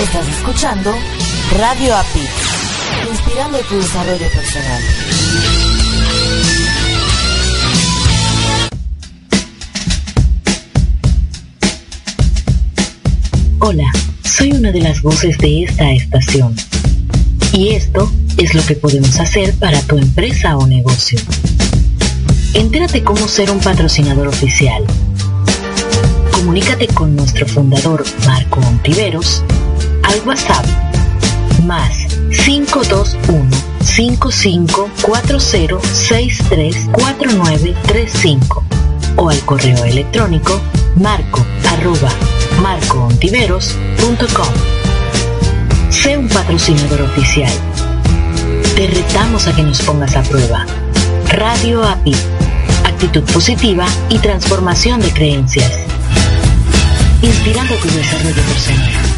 Estás escuchando Radio API, inspirando tu desarrollo personal. Hola, soy una de las voces de esta estación. Y esto es lo que podemos hacer para tu empresa o negocio. Entérate cómo ser un patrocinador oficial. Comunícate con nuestro fundador Marco Ontiveros al WhatsApp más 521 5540634935 o al correo electrónico marco arroba marcoontiveros.com. Sé un patrocinador oficial. Te retamos a que nos pongas a prueba. Radio API. Actitud positiva y transformación de creencias. Inspirando tu desarrollo personal.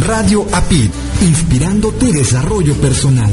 Radio APID, inspirando tu desarrollo personal.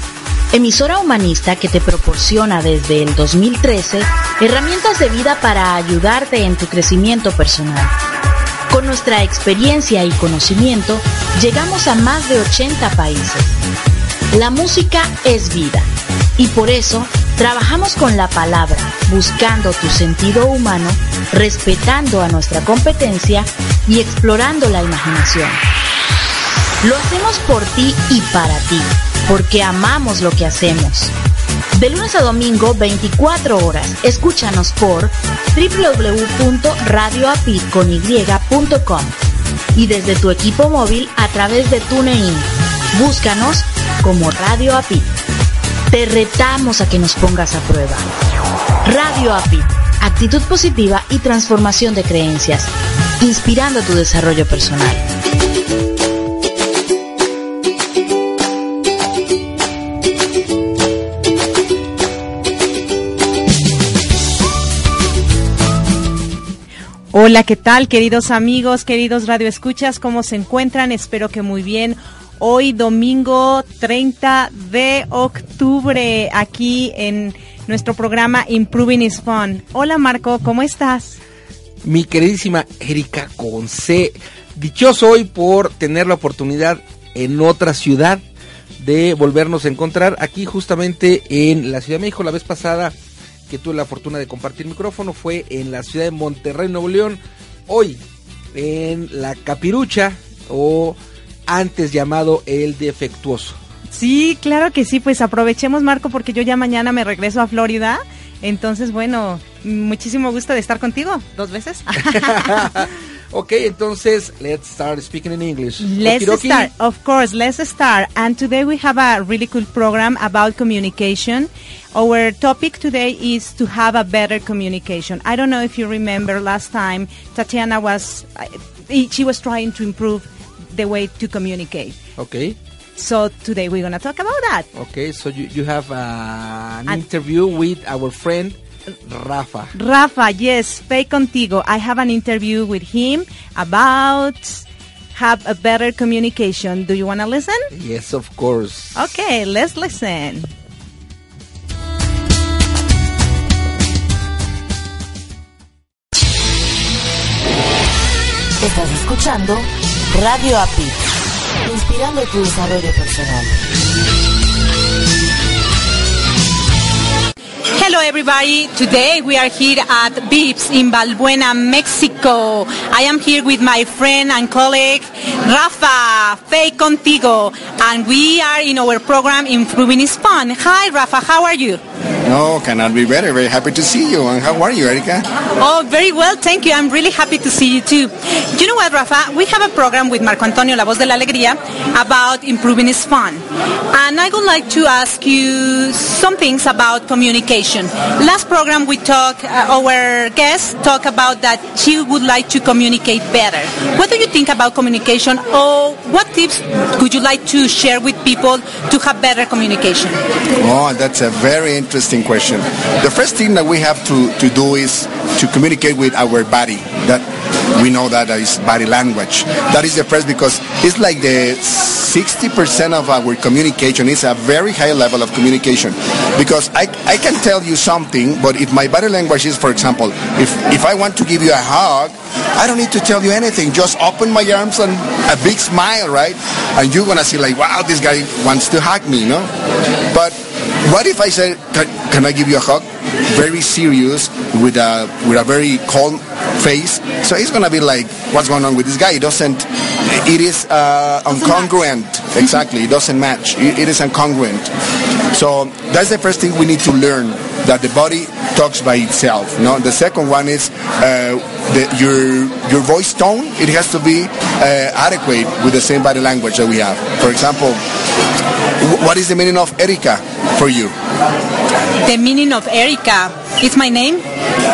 emisora humanista que te proporciona desde el 2013 herramientas de vida para ayudarte en tu crecimiento personal. Con nuestra experiencia y conocimiento, llegamos a más de 80 países. La música es vida y por eso trabajamos con la palabra, buscando tu sentido humano, respetando a nuestra competencia y explorando la imaginación. Lo hacemos por ti y para ti, porque amamos lo que hacemos. De lunes a domingo, 24 horas, escúchanos por www.radioapid.com y desde tu equipo móvil a través de TuneIn. Búscanos como Radio Apid. Te retamos a que nos pongas a prueba. Radio Apid, actitud positiva y transformación de creencias, inspirando tu desarrollo personal. Hola, ¿qué tal, queridos amigos, queridos radioescuchas? ¿Cómo se encuentran? Espero que muy bien. Hoy domingo 30 de octubre, aquí en nuestro programa Improving is Fun. Hola Marco, ¿cómo estás? Mi queridísima Erika Conce, dichoso hoy por tener la oportunidad en otra ciudad de volvernos a encontrar aquí justamente en la Ciudad de México. La vez pasada que tuve la fortuna de compartir micrófono fue en la ciudad de Monterrey, Nuevo León. Hoy en la Capirucha o antes llamado el defectuoso. Sí, claro que sí, pues aprovechemos Marco porque yo ya mañana me regreso a Florida. Entonces, bueno, muchísimo gusto de estar contigo dos veces. ok, entonces let's start speaking in English. Let's Okidoki. start, of course, let's start. And today we have a really cool program about communication. Our topic today is to have a better communication. I don't know if you remember last time Tatiana was, she was trying to improve the way to communicate. Okay, So today we're going to talk about that. okay, so you, you have uh, an And- interview with our friend Rafa. Rafa, yes, Fe Contigo. I have an interview with him about have a better communication. Do you want to listen? Yes, of course. Okay, let's listen. Estás escuchando Radio API, inspirando tu desarrollo personal. Hello, everybody. Today we are here at Vips in Balbuena, Mexico. I am here with my friend and colleague Rafa Fake Contigo, and we are in our program Improving is Fun. Hi, Rafa. How are you? No, cannot be better. Very happy to see you. And how are you, Erika? Oh, very well, thank you. I'm really happy to see you too. You know what, Rafa? We have a program with Marco Antonio, La Voz de la Alegría, about improving is fun. And I would like to ask you some things about communication. Last program we talked, uh, our guest talked about that she would like to communicate better. What do you think about communication or what tips would you like to share with people to have better communication? Oh, that's a very interesting question. The first thing that we have to, to do is to communicate with our body. That we know that is body language. That is the first because it's like the 60% of our communication is a very high level of communication. Because I, I can tell you something, but if my body language is, for example, if, if I want to give you a hug, I don't need to tell you anything. Just open my arms and a big smile, right? And you're gonna see like, wow, this guy wants to hug me, no? But what if I said, can, can I give you a hug? Very serious, with a with a very calm face. So it's gonna be like, what's going on with this guy? It doesn't. It is uh, incongruent. Exactly, it doesn't match. It, it is incongruent. So that's the first thing we need to learn that the body talks by itself. No, the second one is uh, the, your your voice tone. It has to be uh, adequate with the same body language that we have. For example, what is the meaning of Erika for you? The meaning of Erika is my name.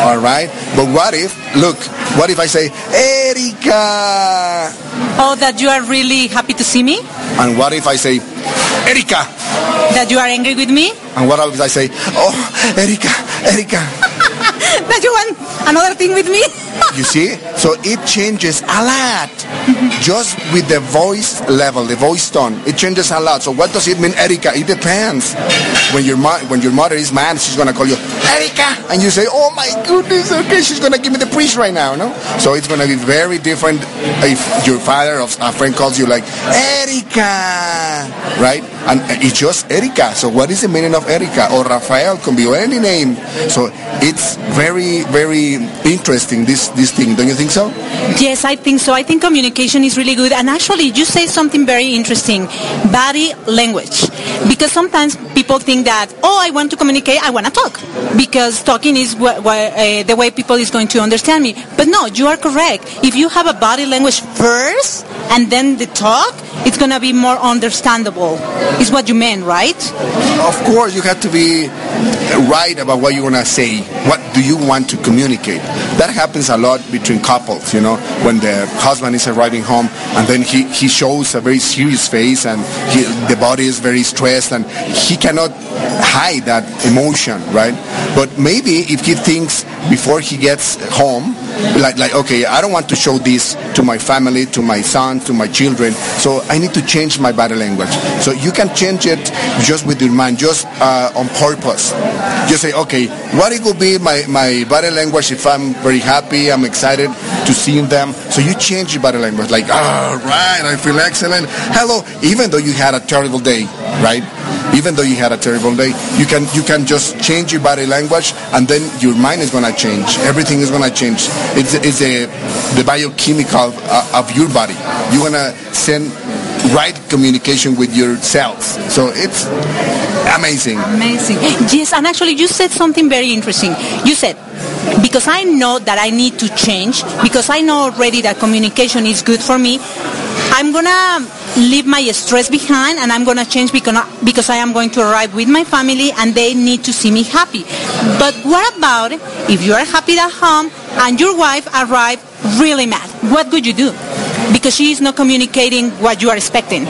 All right, but what if? Look, what if I say Erika? Oh, that you are really happy to see me? And what if I say Erika? That you are angry with me? And what if I say, oh, Erika, Erika? that you want another thing with me? you see? So it changes a lot. Just with the voice level, the voice tone, it changes a lot. So what does it mean, Erika? It depends. When your mo- when your mother is mad, she's gonna call you Erika, and you say, "Oh my goodness, okay, she's gonna give me the priest right now." No, so it's gonna be very different if your father or a friend calls you like Erika, right? And it's just Erika. So what is the meaning of Erika or Rafael? Can be any name. So it's very very interesting this this thing. Don't you think so? Yes, I think so. I think communication is really good. And actually, you say something very interesting body language. Because sometimes people think that, oh, I want to communicate, I want to talk. Because talking is wh- wh- uh, the way people is going to understand me. But no, you are correct. If you have a body language first and then the talk, it's going to be more understandable. Is what you mean, right? Of course, you have to be right about what you want to say. What do you want to communicate? That happens a lot between couples, you know, when the husband is arriving home and then he, he shows a very serious face and he, the body is very stressed and he cannot hide that emotion, right? But maybe if he thinks before he gets home, like, like, okay, I don't want to show this to my family, to my son, to my children, so I need to change my body language. So you can change it just with your mind, just uh, on purpose. Just say, okay, what it will be my, my body language if I'm very happy, I'm excited to see them. So you change your body language, like, all right, I feel excellent. Hello, even though you had a terrible day, right? Even though you had a terrible day, you can you can just change your body language, and then your mind is gonna change. Everything is gonna change. It's it's a the biochemical uh, of your body. You're gonna send right communication with your cells. So it's amazing. Amazing. Yes, and actually you said something very interesting. You said, because I know that I need to change, because I know already that communication is good for me, I'm gonna leave my stress behind and I'm gonna change because, because I am going to arrive with my family and they need to see me happy. But what about if you are happy at home and your wife arrived really mad? What would you do? Because she is not communicating what you are expecting.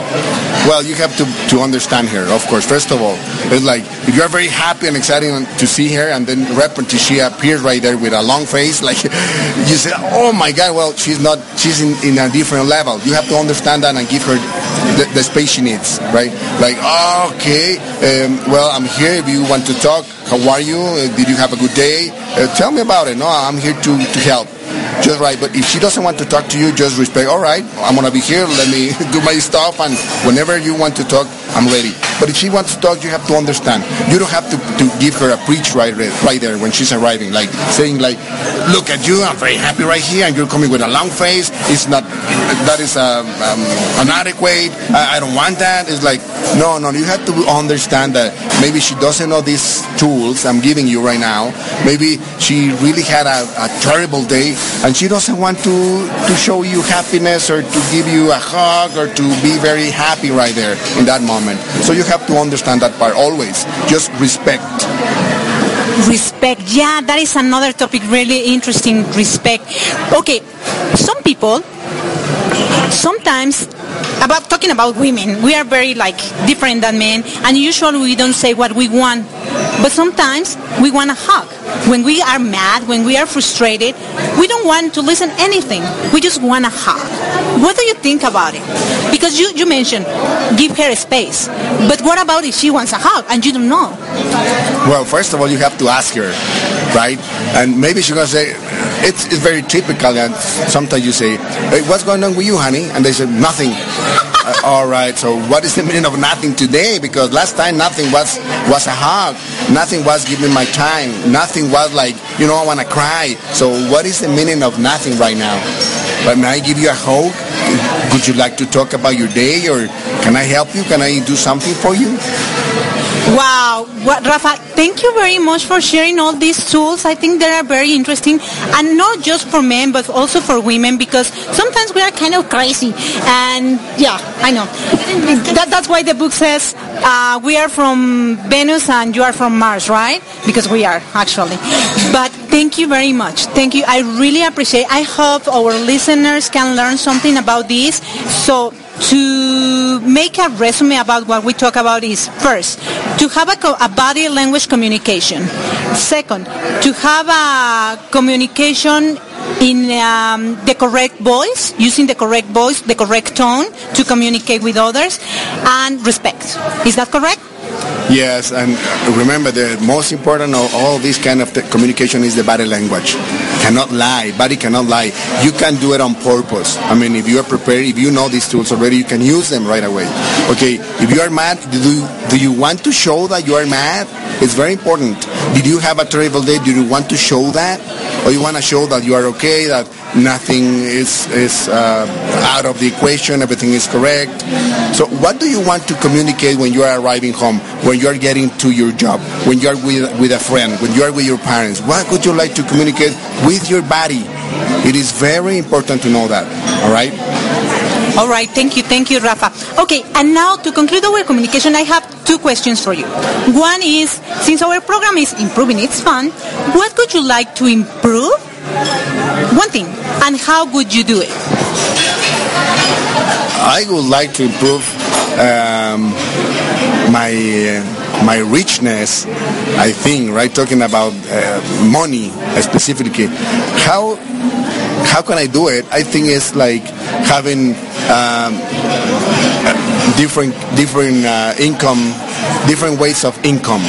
Well, you have to, to understand her, of course. First of all, it's like if you're very happy and excited to see her, and then rapidly she appears right there with a long face, like you say, "Oh my God!" Well, she's not. She's in, in a different level. You have to understand that and give her the, the space she needs, right? Like, okay, um, well, I'm here. If you want to talk, how are you? Uh, did you have a good day? Uh, tell me about it. No, I'm here to, to help. Just right. But if she doesn't want to talk to you, just respect. All right, I'm gonna be here. Let me do my stuff, and whenever you want to talk, I'm ready. But if she wants to talk, you have to understand. You don't have to, to give her a preach right, right there when she's arriving, like saying like, look at you, I'm very happy right here, and you're coming with a long face. It's not, that is uh, um, inadequate. I, I don't want that. It's like, no, no, you have to understand that maybe she doesn't know these tools I'm giving you right now. Maybe she really had a, a terrible day, and she doesn't want to, to show you happiness or to give you a hug or to be very happy right there in that moment. So you have to understand that part always. Just respect. Respect. Yeah, that is another topic really interesting. Respect. Okay, some people sometimes about talking about women, we are very like different than men, and usually we don't say what we want. But sometimes we want a hug. When we are mad, when we are frustrated, we don't want to listen anything. We just want a hug. What do you think about it? Because you, you mentioned give her a space. But what about if she wants a hug and you don't know? Well, first of all, you have to ask her, right? And maybe she's going to say, it's, it's very typical and sometimes you say, hey, what's going on with you, honey? And they said, nothing. uh, all right, so what is the meaning of nothing today? Because last time nothing was, was a hug. Nothing was giving my time. Nothing was like, you know, I want to cry. So what is the meaning of nothing right now? But may I give you a hug? Would you like to talk about your day or can I help you? Can I do something for you? Wow, what, Rafa, thank you very much for sharing all these tools. I think they are very interesting, and not just for men, but also for women, because sometimes we are kind of crazy. And yeah, I know. That, that's why the book says uh, we are from Venus and you are from Mars, right? Because we are actually. But thank you very much. Thank you. I really appreciate. I hope our listeners can learn something about this. So to make a resume about what we talk about is first to have a, a, body language communication. Second to have a communication in um, the correct voice using the correct voice the correct tone to communicate with others and respect. Is that correct Yes, and remember the most important of all this kind of communication is the body language. Cannot lie. Body cannot lie. You can do it on purpose. I mean, if you are prepared, if you know these tools already, you can use them right away. Okay, if you are mad, do you, do you want to show that you are mad? It's very important. Did you have a terrible day? Do you want to show that? Or you want to show that you are okay, that nothing is, is uh, out of the equation, everything is correct. So what do you want to communicate when you are arriving home, when you are getting to your job, when you are with, with a friend, when you are with your parents? What would you like to communicate with your body? It is very important to know that, all right? All right, thank you, thank you, Rafa. Okay, and now to conclude our communication, I have two questions for you. One is, since our program is Improving It's Fun, what would you like to improve? One thing, and how would you do it? I would like to improve um, my uh, my richness. I think, right? Talking about uh, money specifically, how how can I do it? I think it's like having um, different different uh, income, different ways of income.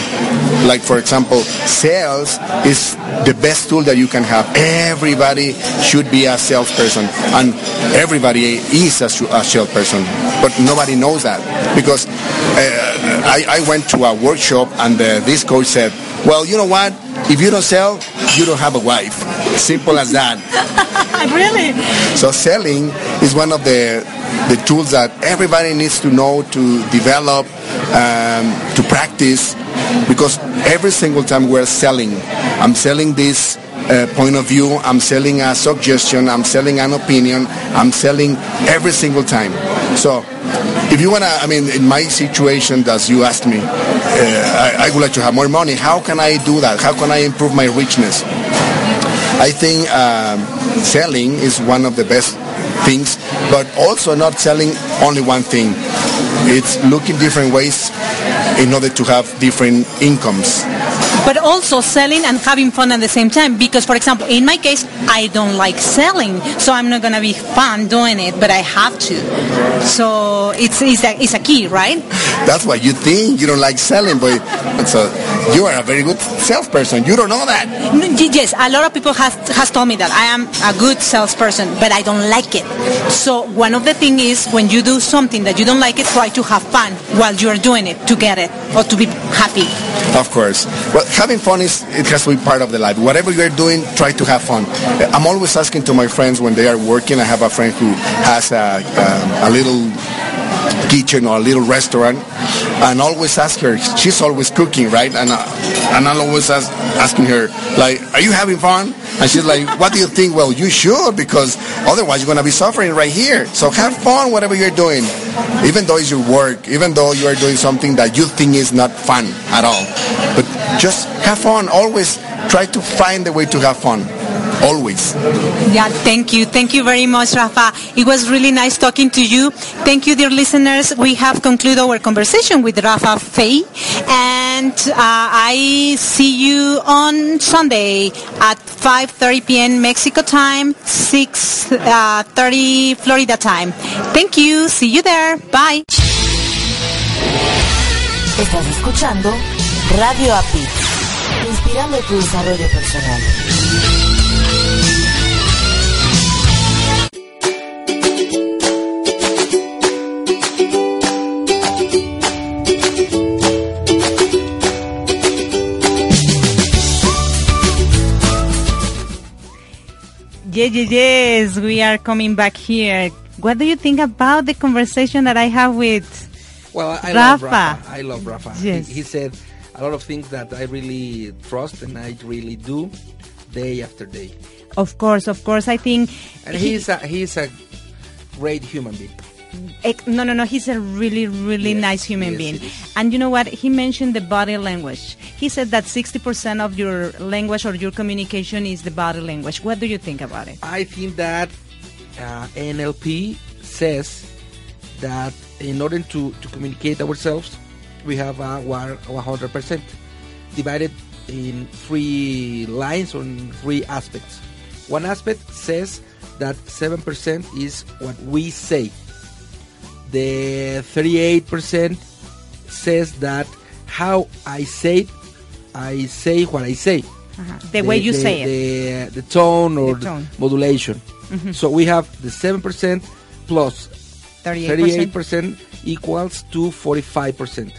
Like for example, sales is the best tool that you can have. Everybody should be a salesperson, and everybody is a, a salesperson, but nobody knows that because uh, I, I, went to a workshop and uh, this coach said, "Well, you know what? If you don't sell, you don't have a wife. Simple as that." really? So selling is one of the the tools that everybody needs to know to develop, um, to practice, because every single time we're selling, I'm selling this uh, point of view, I'm selling a suggestion, I'm selling an opinion, I'm selling every single time. So if you want to, I mean, in my situation, as you asked me, uh, I, I, would like to have more money. How can I do that? How can I improve my richness? I think um, selling is one of the best things, but also not selling only one thing. It's looking different ways in order to have different incomes. But also selling and having fun at the same time. Because, for example, in my case, I don't like selling, so I'm not gonna be fun doing it, but I have to. So it's it's a, it's a key, right? That's what you think. You don't like selling, but so you are a very good salesperson. You don't know that. Yes, a lot of people has has told me that I am a good salesperson, but I don't like it. So one of the thing is when you do something that you don't like it, try to have fun while you are doing it to get it or to be happy. Of course. Well, having fun is it has to be part of the life. Whatever you're doing, try to have fun. I'm always asking to my friends when they are working. I have a friend who has a, a, a little kitchen or a little restaurant, and always ask her. She's always cooking, right? And uh, and I'll always ask, asking her like, "Are you having fun?" And she's like, "What do you think?" Well, you should because otherwise you're gonna be suffering right here. So have fun, whatever you're doing, even though it's your work, even though you are doing something that you think is not fun at all. But just have fun. Always try to find a way to have fun. Always. Yeah, thank you. Thank you very much, Rafa. It was really nice talking to you. Thank you, dear listeners. We have concluded our conversation with Rafa Fay. And uh, I see you on Sunday at 5.30 p.m. Mexico time, 6.30 Florida time. Thank you. See you there. Bye. Estás escuchando Radio API, inspirando tu desarrollo personal. Yes, yes, yes. We are coming back here. What do you think about the conversation that I have with Well, I love Rafa. Rafa. I love Rafa. Yes. He, he said a lot of things that I really trust and I really do day after day. Of course, of course. I think And he- he's a he's a great human being. No, no, no. He's a really, really Yes, nice human yes, being. And you know what? He mentioned the body language. He said that 60% of your language or your communication is the body language. What do you think about it? I think that uh, NLP says that in order to, to communicate ourselves, we have a one- 100% divided in three lines or three aspects. One aspect says that 7% is what we say. The 38% says that how I say it, I say what I say Uh-huh. The, way you the, say it. the, the tone or The tone. Modulation. So we have the 7% plus 38%. 38% equals to 45%.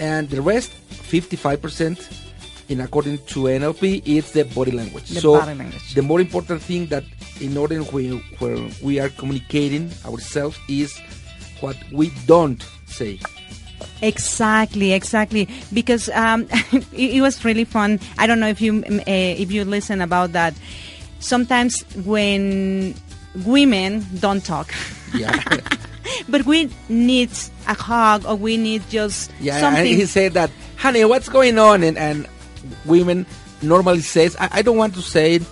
And the rest, 55%, in according to NLP, it's the body language. The so body language. the more important thing that in order where, where we are communicating ourselves is what we don't say. Exactly, exactly. Because um, it, it was really fun. I don't know if you uh, if you listen about that. Sometimes when women don't talk, Yeah. but we need a hug or we need just Yeah, and something. he said that, honey, what's going on? And, and women normally says, I, I don't want to say it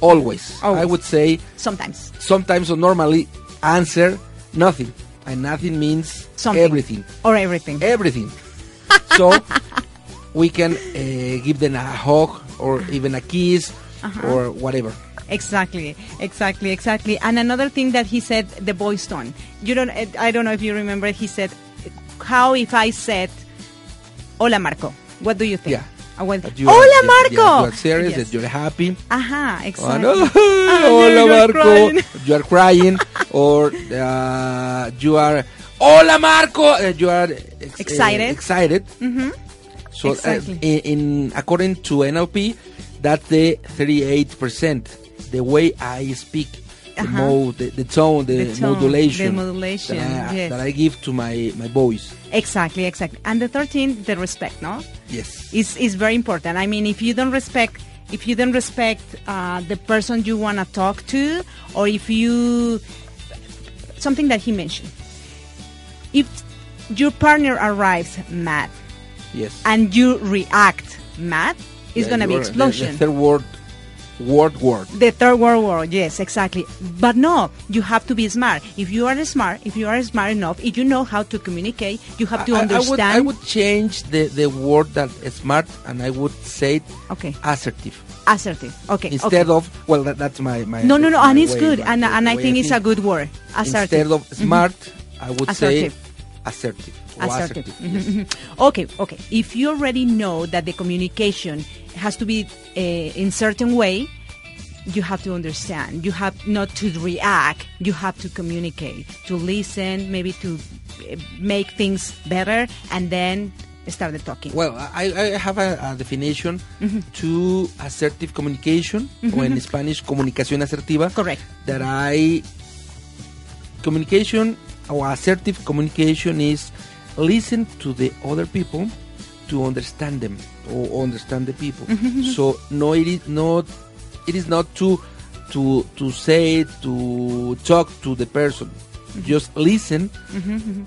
always. Oh. I would say sometimes sometimes or normally answer nothing. And nothing means something everything. or everything. Everything. so we can uh, give them a hug or even a kiss Uh-huh. or whatever. Exactly, exactly, exactly. And another thing that he said, the voice tone. You don't. I don't know if you remember. He said, "How if I said, Hola Marco? What do you think?" Yeah. I went, you Hola are, Marco. You are serious, Yes. that you're happy. Ajá, Oh, exactly. no. Ah, Hola, Marco. crying. You are crying, or uh, you are. Hola, Marco. Uh, you are ex- Excited. uh, excited. Mhm. So, uh, Exactly. in, in according to NLP, that's the 38%. The way I speak, the Uh-huh. mode, the, the tone, the, The tone, modulation, the modulation, that, I, yes. that I give to my my voice. Exactly, exactly. And the 13, the respect, no? Yes. is is very important. I mean, if you don't respect, if you don't respect uh, the person you want to talk to, or if you something that he mentioned, if your partner arrives mad Yes. and you react mad, it's Yeah, gonna be are- the- explosion. The, third word world war. The third world war, yes, exactly. But no, you have to be smart. If you are smart, if you are smart enough, if you know how to communicate, you have to I, I understand. would, I would change the, the word that smart and I would say Okay. assertive. assertive. Okay. Instead okay. of, well, that, that's my, my. No, no, no, and it's good, and and I think it's a good word. Assertive. Instead of mm-hmm. smart, I would Assertive. say assertive. Assertive. Mhm, mhm. Okay, okay. If you already know that the communication has to be uh, in certain way, you have to understand. You have not to react. You have to communicate, to listen, maybe to uh, make things better, and then start the talking. Well, I, I have a, a definition Mm-hmm. to assertive communication, or in Spanish, comunicación asertiva. Correct. That I communication or assertive communication is listen to the other people to understand them or understand the people. So no, it is not. It is not to to to say to talk to the person. Mm-hmm. Just listen mm-hmm, mm-hmm.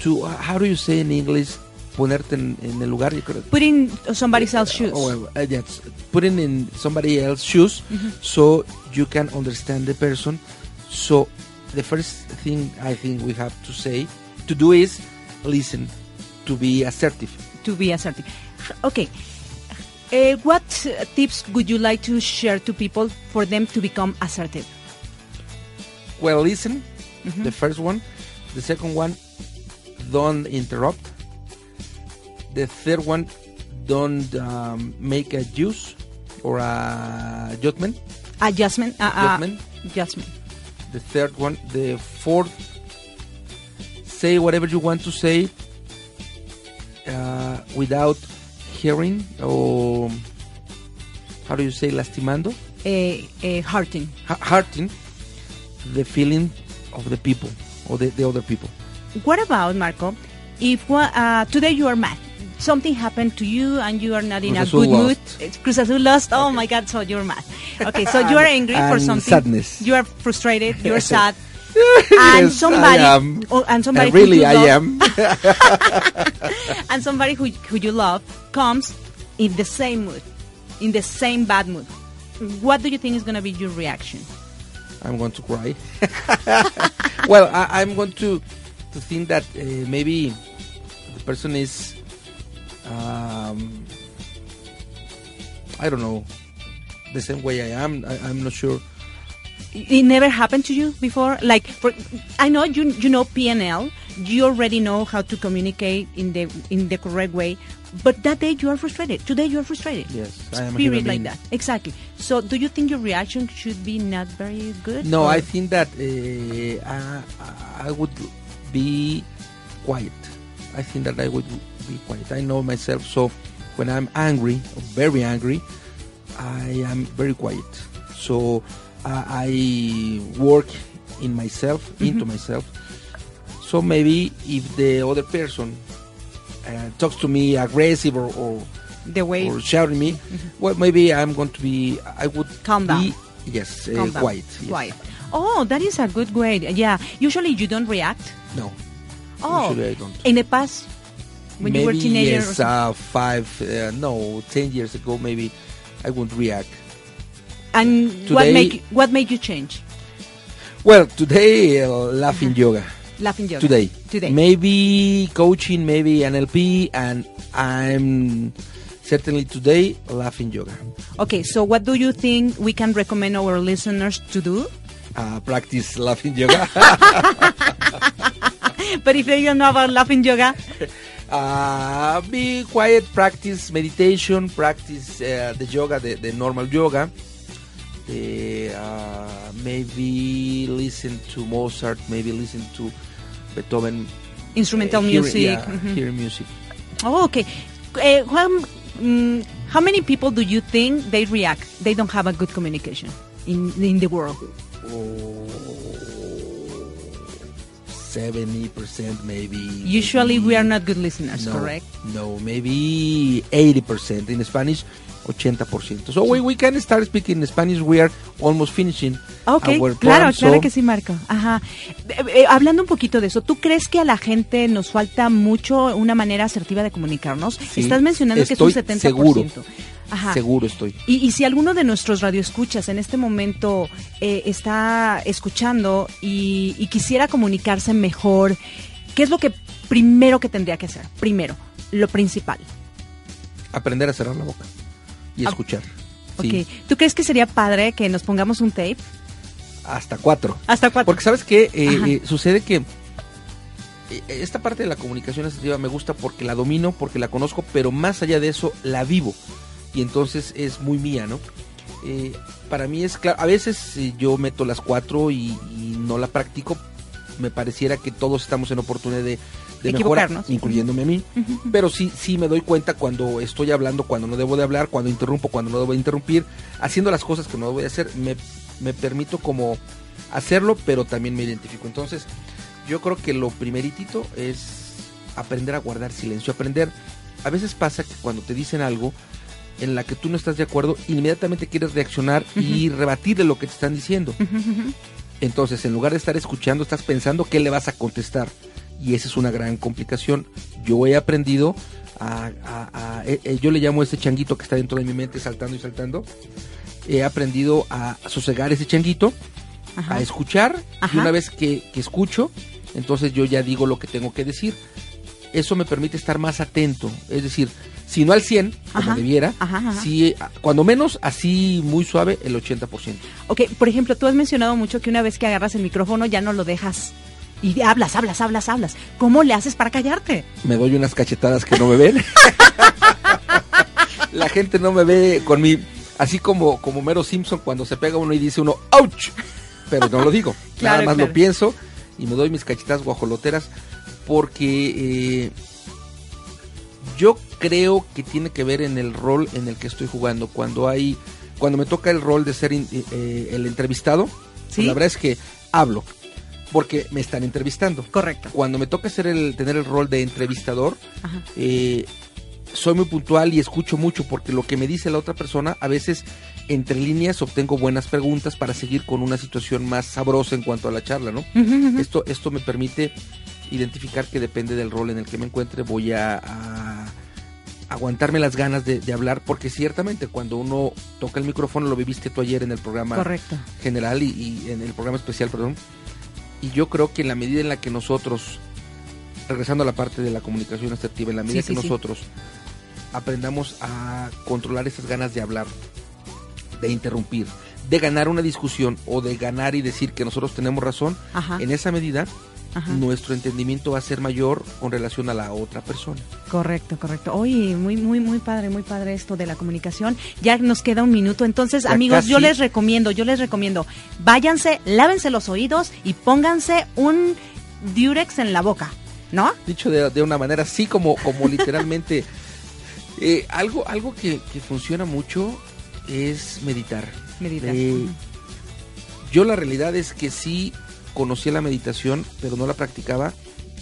to uh, how do you say in English ponerte en, en el lugar Putting somebody else's oh, shoes. Oh, uh, yes, putting in somebody else's shoes so you can understand the person. So the first thing I think we have to say to do is listen, to be assertive. to be assertive. Okay. Uh, what uh, tips would you like to share to people for them to become assertive? Well, listen, the first one. The second one, don't interrupt. The third one, don't um, make a use or a judgment. Adjustment. Uh, uh, Adjustment. adjustment. the third one the fourth say whatever you want to say uh, without hearing or how do you say lastimando Uh, uh, hurting. Ha- hurting the feeling of the people or the, the other people What about Marco? If uh, today you are mad, something happened to you and you are not in Cruz a good mood. lost. It's Cruz Azul lost. Oh my God! So you're mad. Okay, so you are angry for something. sadness. You are frustrated. You're sad. And Yes, somebody, am. oh, and somebody, who really you I love- am and somebody who, who you love comes in the same mood, in the same bad mood. What do you think is going to be your reaction? I'm going to cry. well, I, I'm going to to think that uh, maybe the person is, um, I don't know, the same way I am. I, I'm not sure. It never happened to you before. Like, for, I know you you know PNL. You already know how to communicate in the in the correct way. But that day you are frustrated. Today you are frustrated. Yes, I am a human like being. that. Exactly. So, do you think your reaction should be not very good? No, or- I think that uh, I, I would be quiet. I think that I would be quiet. I know myself, so when I'm angry, very angry, I am very quiet. So I work in myself, into myself. So maybe if the other person uh, talks to me aggressive or, or the way or shouting me, well, maybe I'm going to be. I would Calm down. be, Yes, uh, Calm down. quiet. yes. Quiet. Oh, that is a good way. Yeah. Usually you don't react. No. Oh, Usually I don't. in the past, when maybe you were teenager. yes, uh, five, uh, no, ten years ago, maybe I wouldn't react. And what today- make what made you change? Well, today uh, laughing yoga. Laughing yoga. Today, Today. maybe coaching, maybe NLP, and I'm certainly today laughing yoga. Okay, so what do you think we can recommend our listeners to do? Uh, practice laughing yoga. But if they don't know about laughing yoga, uh, be quiet, practice meditation, practice uh, the yoga, the, the normal yoga. The, uh, maybe listen to Mozart, maybe listen to Beethoven. instrumental uh, music. yeah, mhm. hear music. Oh, okay. How, mm, how many people do you think they react? They don't have a good communication in in the world. Seventy percent, maybe. Usually, we are not good listeners, no, correct? No, maybe eighty percent in Spanish. 80%. So we, we can start speaking Spanish. We are almost finishing Ok, our claro, program, claro so- que sí, Marco. Ajá. Eh, eh, hablando un poquito de eso, ¿tú crees que a la gente nos falta mucho una manera asertiva de comunicarnos? Sí, Estás mencionando que es un estoy 70%. seguro. Ajá. seguro estoy. Y, y si alguno de nuestros radioescuchas en este momento eh, está escuchando y, y quisiera comunicarse mejor, ¿qué es lo que primero que tendría que hacer? Primero, lo principal. Aprender a cerrar la boca y Ah, escuchar. Sí, Ok. ¿Tú crees que sería padre que nos pongamos un tape? hasta cuatro. Hasta cuatro. Porque sabes que Ajá. sucede que eh, esta parte de la comunicación asertiva me gusta porque la domino, porque la conozco, pero más allá de eso la vivo. Y entonces es muy mía, ¿no? Eh, para mí es claro, a veces eh, yo meto las cuatro y, y no la practico. Me pareciera que todos estamos en oportunidad de, de Equivocarnos. incluyéndome a mí. Pero sí, sí me doy cuenta cuando estoy hablando, cuando no debo de hablar, cuando interrumpo, cuando no debo de interrumpir, haciendo las cosas que no debo de hacer, me, me permito como hacerlo, pero también me identifico. Entonces, yo creo que lo primeritito es aprender a guardar silencio, aprender. A veces pasa que cuando te dicen algo en la que tú no estás de acuerdo, inmediatamente quieres reaccionar y rebatirle lo que te están diciendo. Entonces, en lugar de estar escuchando, estás pensando qué le vas a contestar. Y esa es una gran complicación. Yo he aprendido a... a- a- eh, eh, yo le llamo a ese changuito que está dentro de mi mente saltando y saltando. He aprendido a sosegar ese changuito, Ajá. a escuchar. Ajá. Y una vez que, que escucho, entonces yo ya digo lo que tengo que decir. Eso me permite estar más atento. Es decir, si no al 100, como Ajá. debiera, a- cuando menos, así muy suave, el 80%. Ok, por ejemplo, tú has mencionado mucho que una vez que agarras el micrófono ya no lo dejas. Y hablas, hablas, hablas, hablas. ¿Cómo le haces para callarte? me doy unas cachetadas que no me ven. La gente no me ve con mi, así como, como Mero Simpson cuando se pega uno y dice uno, ¡ouch! Pero no lo digo, Claro, nada más claro. lo pienso y me doy mis cachetadas guajoloteras porque eh, yo creo que tiene que ver en el rol en el que estoy jugando. Cuando hay, cuando me toca el rol de ser in- eh, el entrevistado, pues la verdad es que hablo porque me están entrevistando. Correcto. Cuando me toca ser el, tener el rol de entrevistador, Ajá. eh, soy muy puntual y escucho mucho porque lo que me dice la otra persona, a veces entre líneas obtengo buenas preguntas para seguir con una situación más sabrosa en cuanto a la charla, ¿no? Esto, esto me permite identificar que depende del rol en el que me encuentre, voy a, a aguantarme las ganas de, de hablar, porque ciertamente cuando uno toca el micrófono, lo viviste tú ayer en el programa Correcto. general y, y en el programa especial, perdón. Y yo creo que en la medida en la que nosotros, regresando a la parte de la comunicación asertiva, en la medida Sí, que sí, sí. nosotros aprendamos a controlar esas ganas de hablar, de interrumpir, de ganar una discusión o de ganar y decir que nosotros tenemos razón, Ajá. en esa medida Ajá. nuestro entendimiento va a ser mayor con relación a la otra persona. Correcto, correcto. Oye, muy, muy, muy padre, muy padre esto de la comunicación. Ya nos queda un minuto. Entonces, Ya amigos, yo les recomiendo, yo les recomiendo, váyanse, lávense los oídos y pónganse un Durex en la boca, ¿no? dicho de, de una manera así como, como literalmente. eh, algo algo que, que funciona mucho es meditar. Meditar. Eh. Yo la realidad es que sí conocía la meditación, pero no la practicaba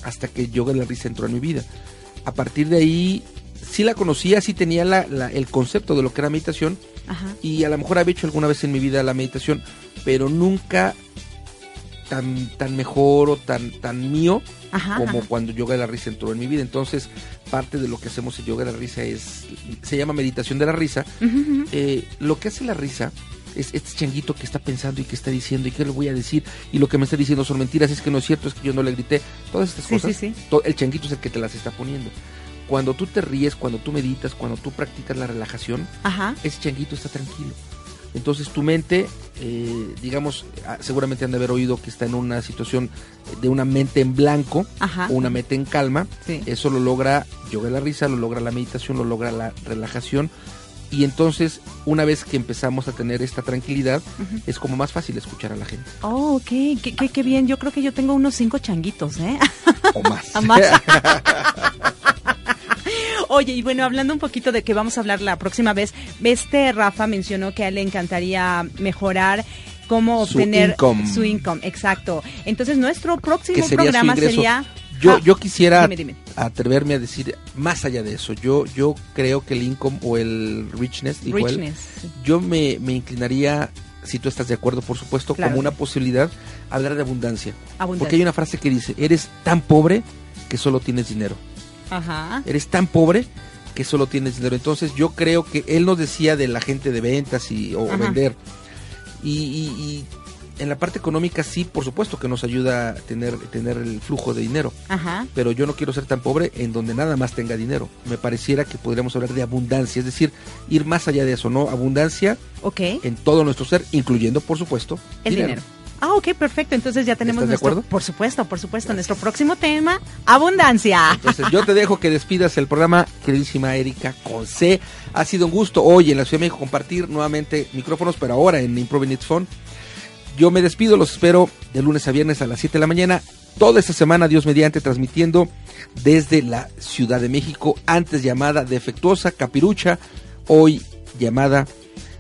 hasta que yoga de la risa entró en mi vida. A partir de ahí sí la conocía, sí tenía la- la- el concepto de lo que era meditación Ajá. y a lo mejor había hecho alguna vez en mi vida la meditación, pero nunca tan tan mejor o tan tan mío Ajá. como ajá. cuando yoga de la risa entró en mi vida. Entonces, parte de lo que hacemos en yoga de la risa es se llama meditación de la risa. Eh, lo que hace la risa es este changuito que está pensando y que está diciendo y qué le voy a decir y lo que me está diciendo son mentiras, es que no es cierto, es que yo no le grité. Todas estas Sí, cosas, sí, sí. el changuito es el que te las está poniendo. Cuando tú te ríes, cuando tú meditas, cuando tú practicas la relajación, Ajá. ese changuito está tranquilo. Entonces tu mente, eh, digamos, ah, seguramente han de haber oído que está en una situación de una mente en blanco Ajá. o una mente en calma. Sí. Eso lo logra yoga la risa, lo logra la meditación, lo logra la relajación. Y entonces, una vez que empezamos a tener esta tranquilidad, es como más fácil escuchar a la gente. Oh, ok, qué, qué, qué bien. Yo creo que yo tengo unos cinco changuitos, ¿eh? O más. A más. Oye, y bueno, hablando un poquito de que vamos a hablar la próxima vez, este Rafa mencionó que a él le encantaría mejorar cómo Su obtener income. su income, exacto. Entonces, nuestro próximo sería programa sería... Yo, Ah, yo quisiera dime, dime. atreverme a decir más allá de eso. Yo, yo creo que el income o el richness, sí. yo me, me inclinaría, si tú estás de acuerdo, por supuesto, Claro. como una posibilidad, hablar de abundancia. Abundancia. Porque hay una frase que dice, eres tan pobre que solo tienes dinero. Ajá. Eres tan pobre que solo tienes dinero. Entonces yo creo que él nos decía de la gente de ventas y, o, Ajá. vender. Y, y- y en la parte económica sí, por supuesto que nos ayuda a tener, tener el flujo de dinero. Ajá. Pero yo no quiero ser tan pobre en donde nada más tenga dinero. Me pareciera que podríamos hablar de abundancia, es decir, ir más allá de eso, ¿no? Abundancia Ok. en todo nuestro ser, incluyendo, por supuesto, El dinero. Ah, ok, perfecto. Entonces ya tenemos ¿Estás de nuestro, acuerdo? por supuesto, por supuesto, nuestro próximo tema, abundancia. Entonces yo te dejo que despidas el programa, queridísima Erika con C. Ha sido un gusto hoy en la Ciudad de México compartir nuevamente micrófonos, pero ahora en Improving It's Fun. Yo me despido, los espero de lunes a viernes a las 7 de la mañana. Toda esta semana, Dios mediante, transmitiendo desde la Ciudad de México, antes llamada Defectuosa Capirucha, hoy llamada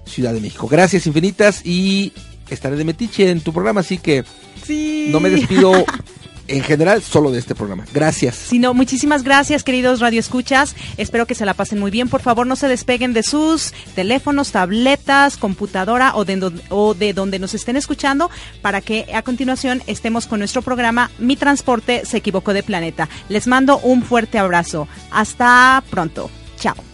Ciudad de México. Gracias infinitas y estaré de metiche en tu programa, así que Sí. no me despido en general solo de este programa. Gracias. Si no, muchísimas gracias, queridos radioescuchas. Espero que se la pasen muy bien. Por favor, no se despeguen de sus teléfonos, tabletas, computadora o de, o de donde nos estén escuchando para que a continuación estemos con nuestro programa Mi Transporte se equivocó de planeta. Les mando un fuerte abrazo. Hasta pronto. Chao.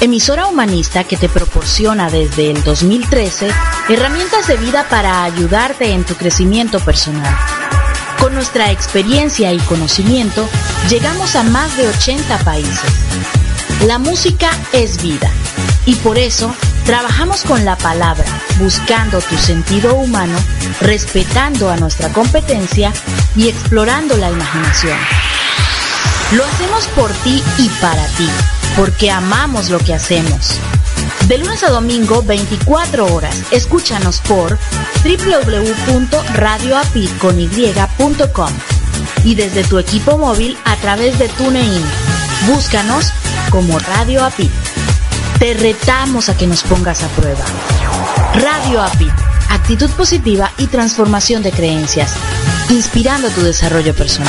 emisora humanista que te proporciona desde el 2013 herramientas de vida para ayudarte en tu crecimiento personal. Con nuestra experiencia y conocimiento, llegamos a más de 80 países. La música es vida y por eso trabajamos con la palabra, buscando tu sentido humano, respetando a nuestra competencia y explorando la imaginación. Lo hacemos por ti y para ti, porque amamos lo que hacemos. De lunes a domingo, 24 horas, escúchanos por www.radioapit.com y desde tu equipo móvil a través de TuneIn. Búscanos como Radio Apit. Te retamos a que nos pongas a prueba. Radio Apit, actitud positiva y transformación de creencias, inspirando tu desarrollo personal.